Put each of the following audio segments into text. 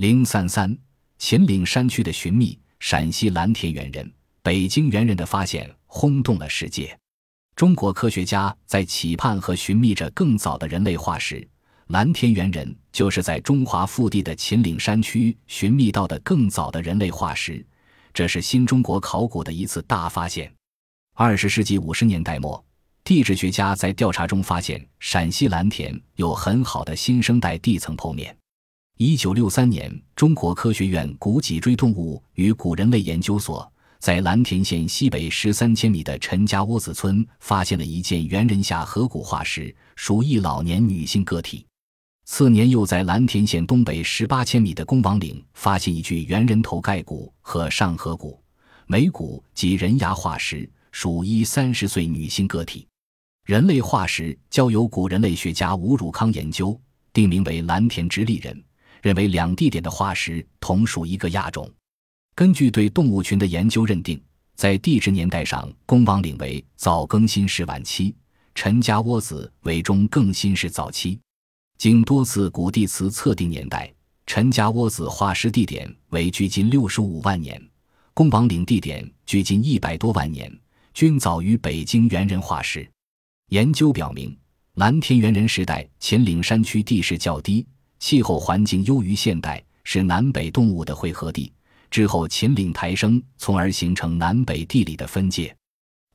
零三三，秦岭山区的寻觅，陕西蓝田猿人、北京猿人的发现轰动了世界。中国科学家在期盼和寻觅着更早的人类化石。蓝田猿人就是在中华腹地的秦岭山区寻觅到的更早的人类化石，这是新中国考古的一次大发现。二十世纪五十年代末，地质学家在调查中发现陕西蓝田有很好的新生代地层剖面。一九六三年，中国科学院古脊椎动物与古人类研究所在蓝田县西北十三千米的陈家窝子村发现了一件猿人下颌骨化石，属一老年女性个体。次年，又在蓝田县东北十八千米的公王岭发现一具猿人头盖骨和上颌骨、眉骨及人牙化石，属一三十岁女性个体。人类化石交由古人类学家吴汝康研究，定名为蓝田直立人，认为两地点的化石同属一个亚种。根据对动物群的研究认定，在地质年代上，公王岭为早更新世晚期，陈家窝子为中更新世早期。经多次古地磁测定年代，陈家窝子化石地点为距今六十五万年，公王岭地点距今一百多万年，均早于北京猿人化石。研究表明，蓝田猿人时代秦岭山区地势较低，气候环境优于现代，是南北动物的汇合地。之后秦岭抬升，从而形成南北地理的分界。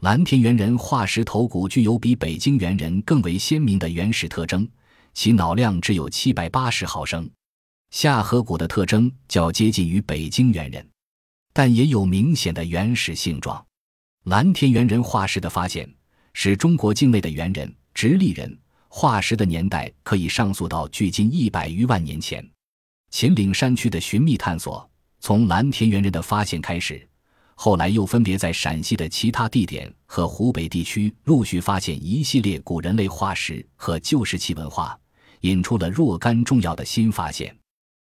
蓝田猿人化石头骨具有比北京猿人更为鲜明的原始特征。其脑量只有七百八十毫升，下颌骨的特征较接近于北京猿人，但也有明显的原始性状。蓝田猿人化石的发现，使中国境内的猿人、直立人化石的年代可以上溯到距今一百余万年前。秦岭山区的寻觅探索，从蓝田猿人的发现开始，后来又分别在陕西的其他地点和湖北地区陆续发现一系列古人类化石和旧石器文化。引出了若干重要的新发现。